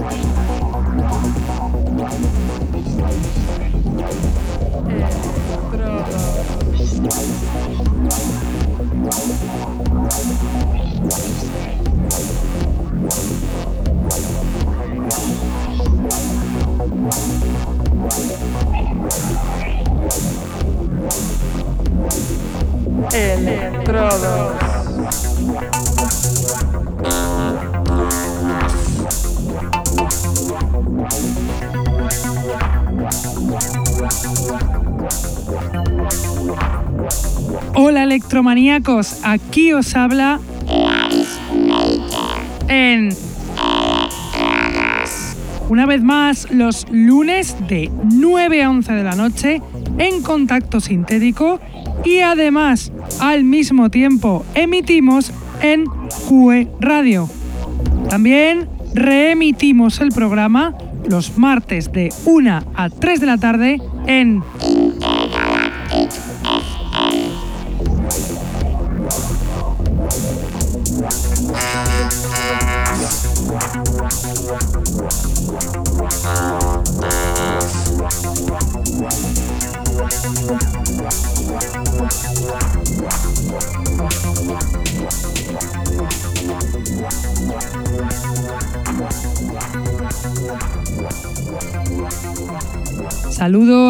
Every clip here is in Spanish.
Estrada. Electrodos. Electromaníacos, aquí os habla en una vez más los lunes de 9 a 11 de la noche en contacto sintético y además al mismo tiempo emitimos en QE Radio. También reemitimos el programa los martes de 1 a 3 de la tarde en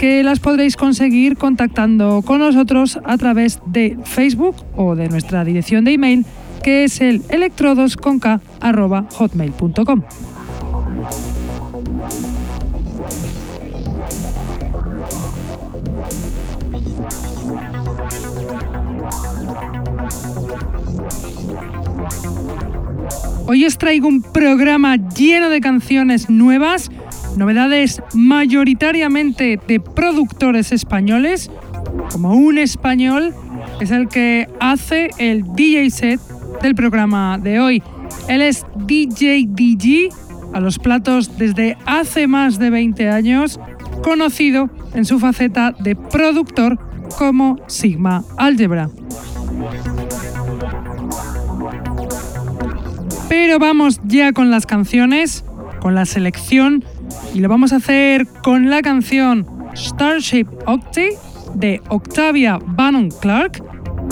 que las podréis conseguir contactando con nosotros a través de Facebook o de nuestra dirección de email que es el electrodosconk.hotmail.com. Hoy os traigo un programa lleno de canciones nuevas Novedades mayoritariamente de productores españoles, como un español es el que hace el DJ set del programa de hoy. Él es DJ DG a los platos desde hace más de 20 años, conocido en su faceta de productor como Sigma Algebra. Pero vamos ya con las canciones, con la selección y lo vamos a hacer con la canción Starship Octave de Octavia Bannon Clark,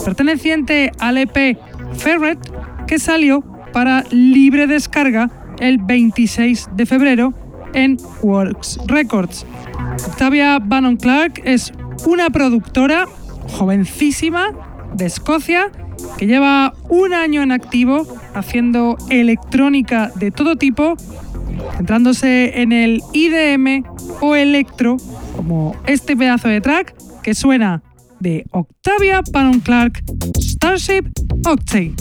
perteneciente al EP Ferret, que salió para libre descarga el 26 de febrero en Works Records. Octavia Bannon Clark es una productora jovencísima de Escocia que lleva un año en activo haciendo electrónica de todo tipo centrándose en el IDM o electro, como este pedazo de track que suena de Octavia Pannon Clark Starship Octave.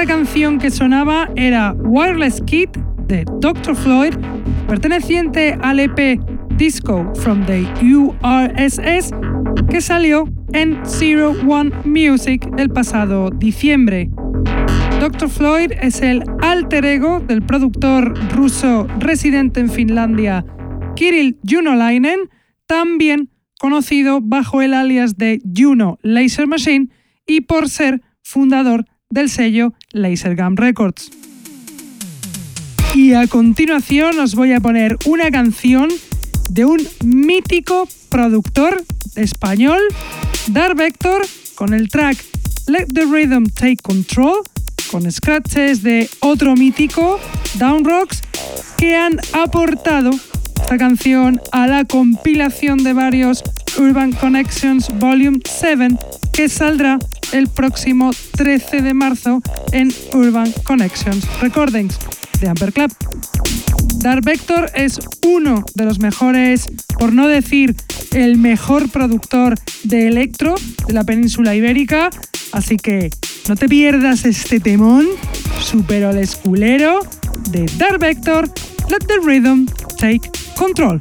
Esta canción que sonaba era Wireless Kid de Dr. Floyd, perteneciente al EP Disco from the URSS, que salió en Zero One Music el pasado diciembre. Dr. Floyd es el alter ego del productor ruso residente en Finlandia, Kirill Junolainen, también conocido bajo el alias de Juno Laser Machine y por ser fundador del sello Laser Gum Records. Y a continuación os voy a poner una canción de un mítico productor español, Dar Vector, con el track Let the Rhythm Take Control, con scratches de otro mítico, Down Rocks, que han aportado esta canción a la compilación de varios Urban Connections Volume 7 que saldrá el próximo 13 de marzo en Urban Connections Recordings de Amper Club. Dark Vector es uno de los mejores, por no decir el mejor productor de electro de la península ibérica, así que no te pierdas este temón super olesculero de Dark Vector, Let the Rhythm Take Control.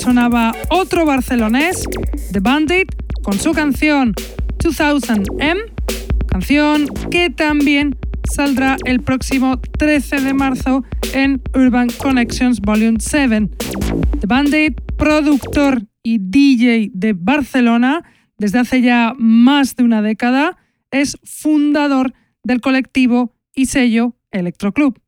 Sonaba otro barcelonés, The Bandit, con su canción 2000M, canción que también saldrá el próximo 13 de marzo en Urban Connections Volume 7. The Bandit, productor y DJ de Barcelona desde hace ya más de una década, es fundador del colectivo y sello Electroclub.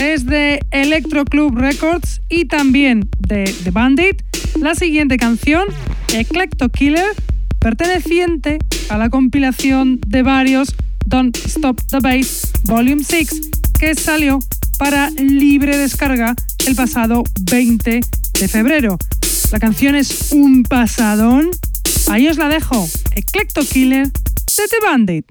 Es de Electroclub Records y también de The Bandit la siguiente canción, Eclecto Killer, perteneciente a la compilación de varios Don't Stop the Bass Volume 6, que salió para libre descarga el pasado 20 de febrero. La canción es un pasadón. Ahí os la dejo. Eclecto Killer de The Bandit.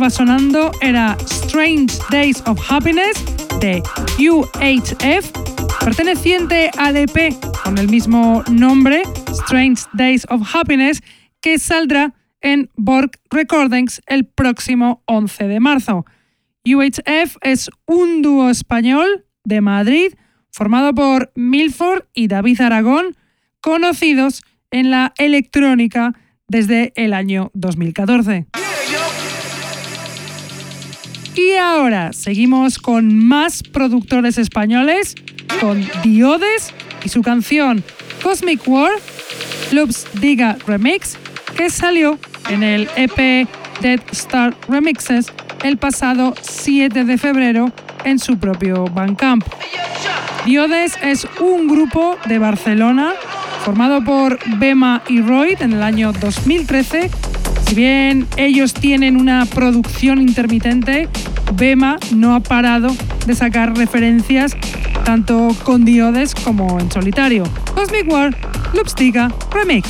Estaba sonando era Strange Days of Happiness de UHF, perteneciente al EP con el mismo nombre, Strange Days of Happiness, que saldrá en Borg Recordings el próximo 11 de marzo. UHF es un dúo español de Madrid formado por Milford y David Aragón, conocidos en la electrónica desde el año 2014. Y ahora seguimos con más productores españoles, con Diodes y su canción Cosmic War, Loops Diga Remix, que salió en el EP Dead Star Remixes el pasado 7 de febrero en su propio Bandcamp. Diodes es un grupo de Barcelona formado por Bema y Royd en el año 2013. Si bien ellos tienen una producción intermitente, Bema no ha parado de sacar referencias tanto con Diodes como en solitario. Cosmic War, Loopstica Remix.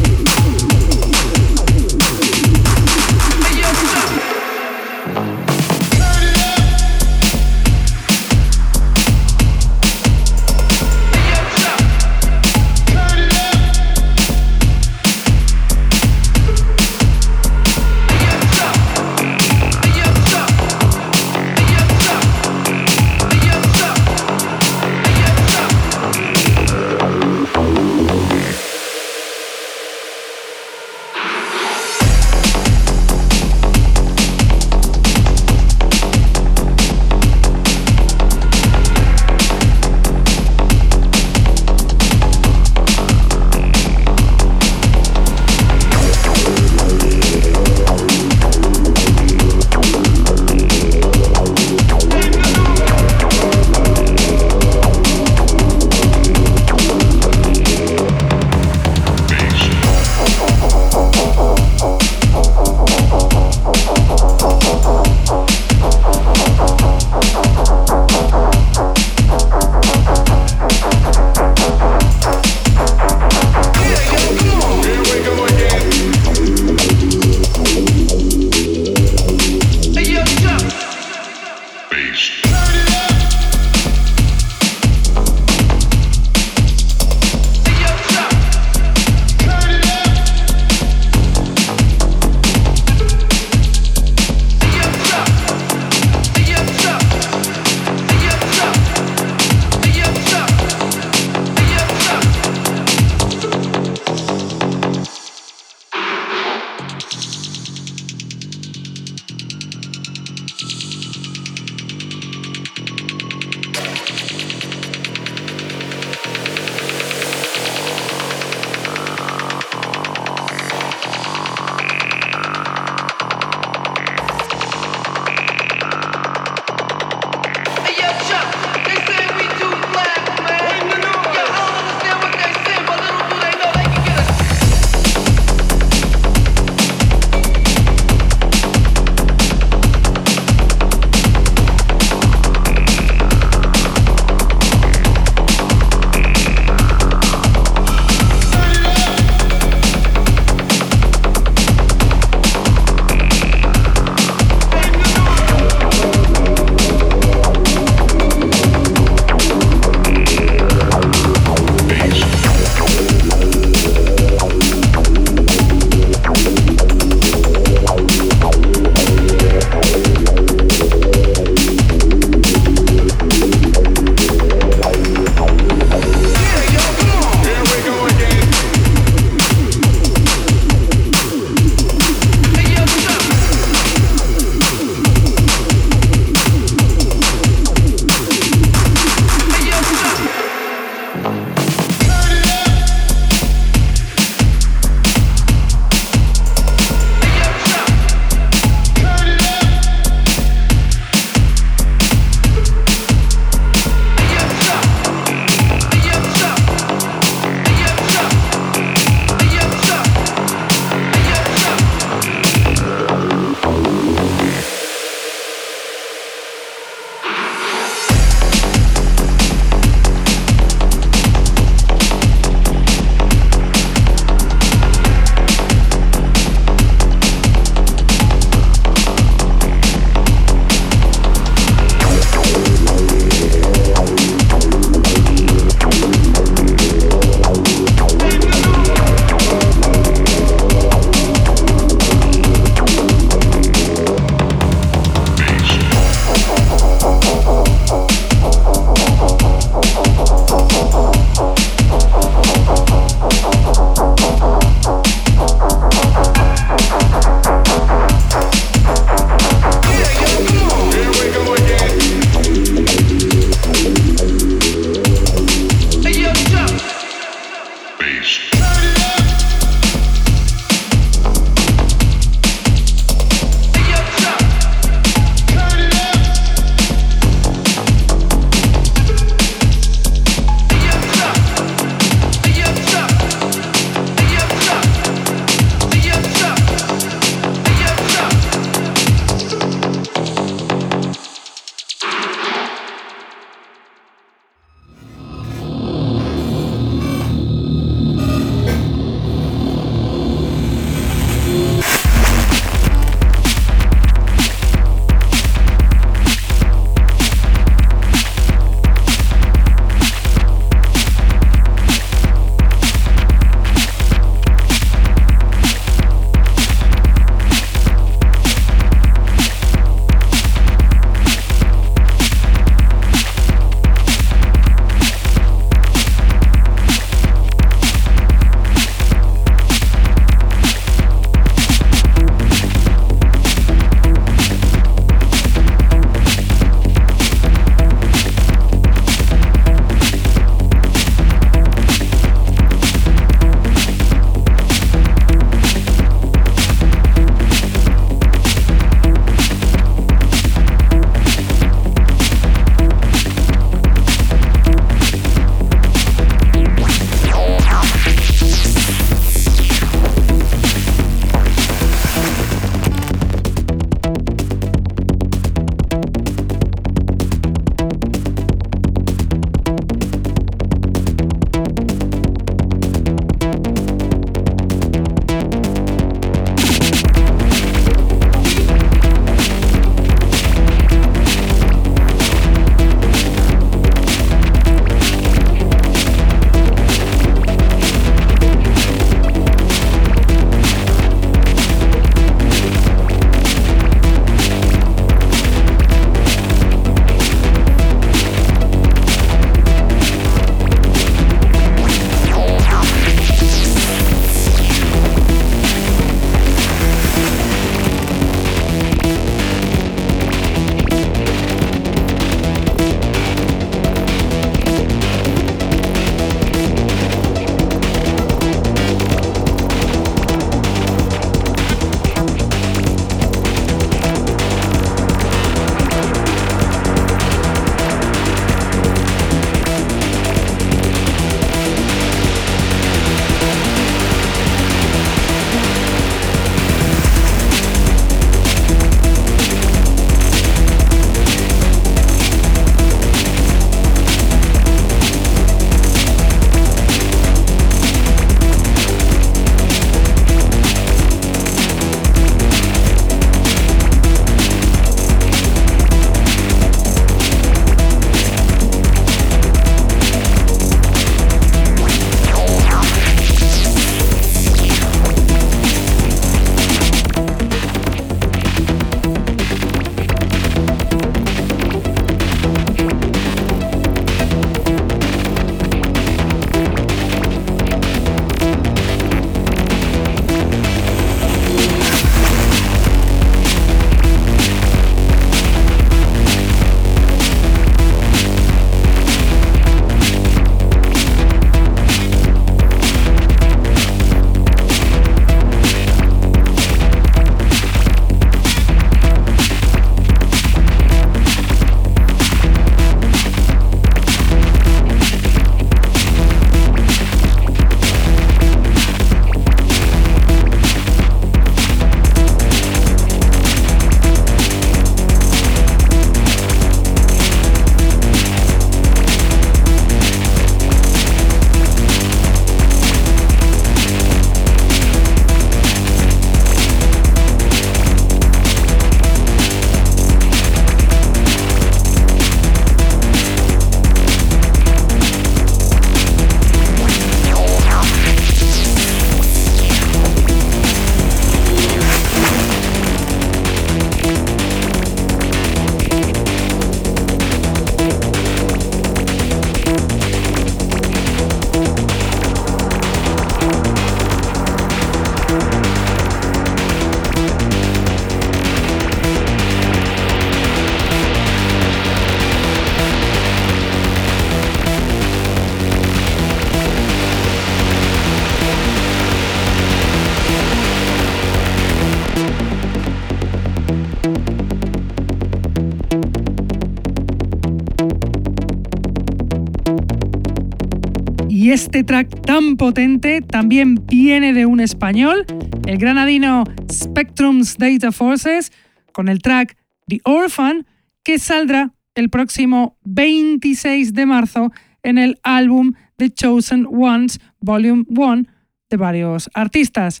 Este track tan potente también viene de un español, el granadino Spectrum's Data Forces, con el track The Orphan, que saldrá el próximo 26 de marzo en el álbum The Chosen Ones Volume 1 de varios artistas.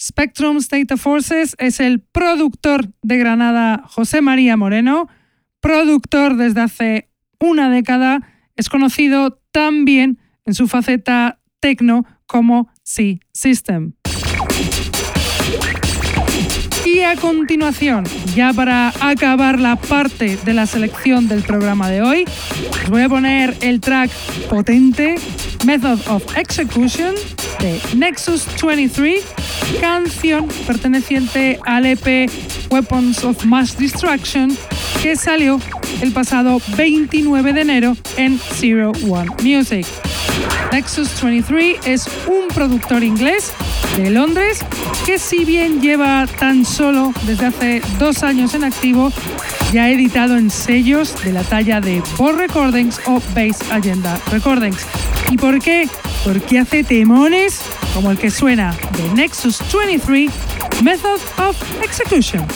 Spectrum's Data Forces es el productor de Granada José María Moreno, productor desde hace una década, es conocido también en su faceta techno como C-System. Y a continuación, ya para acabar la parte de la selección del programa de hoy, os voy a poner el track potente Method of Execution de Nexus 23, canción perteneciente al EP Weapons of Mass Destruction que salió el pasado 29 de enero en Zero One Music. Nexus 23 es un productor inglés de Londres que si bien lleva tan solo desde hace dos años en activo, ya ha editado en sellos de la talla de Paul Recordings o Base Agenda Recordings. ¿Y por qué? Porque hace temones como el que suena de Nexus 23 Method of Execution.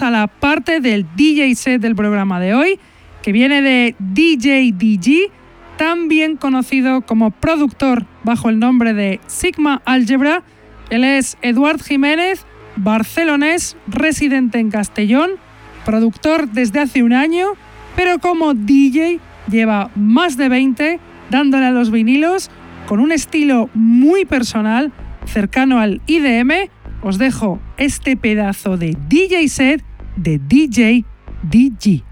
A la parte del DJ set del programa de hoy, que viene de DJ DG, también conocido como productor bajo el nombre de Sigma Algebra. Él es Eduard Jiménez, barcelonés, residente en Castellón, productor desde hace un año, pero como DJ lleva más de 20 dándole a los vinilos con un estilo muy personal, cercano al IDM os dejo este pedazo de DJ set de DJ DG.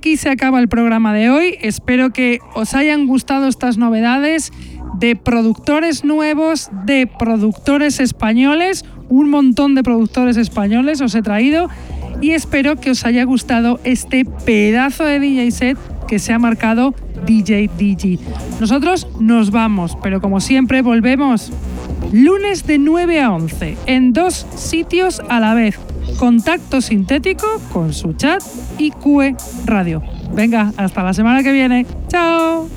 Aquí se acaba el programa de hoy. Espero que os hayan gustado estas novedades de productores nuevos, de productores españoles. Un montón de productores españoles os he traído. Y espero que os haya gustado este pedazo de DJ set que se ha marcado DJ DG. Nosotros nos vamos, pero como siempre volvemos lunes de 9 a 11 en dos sitios a la vez Contacto Sintético con su chat y QE Radio. Venga, hasta la semana que viene. ¡Chao!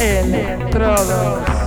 Electrodos.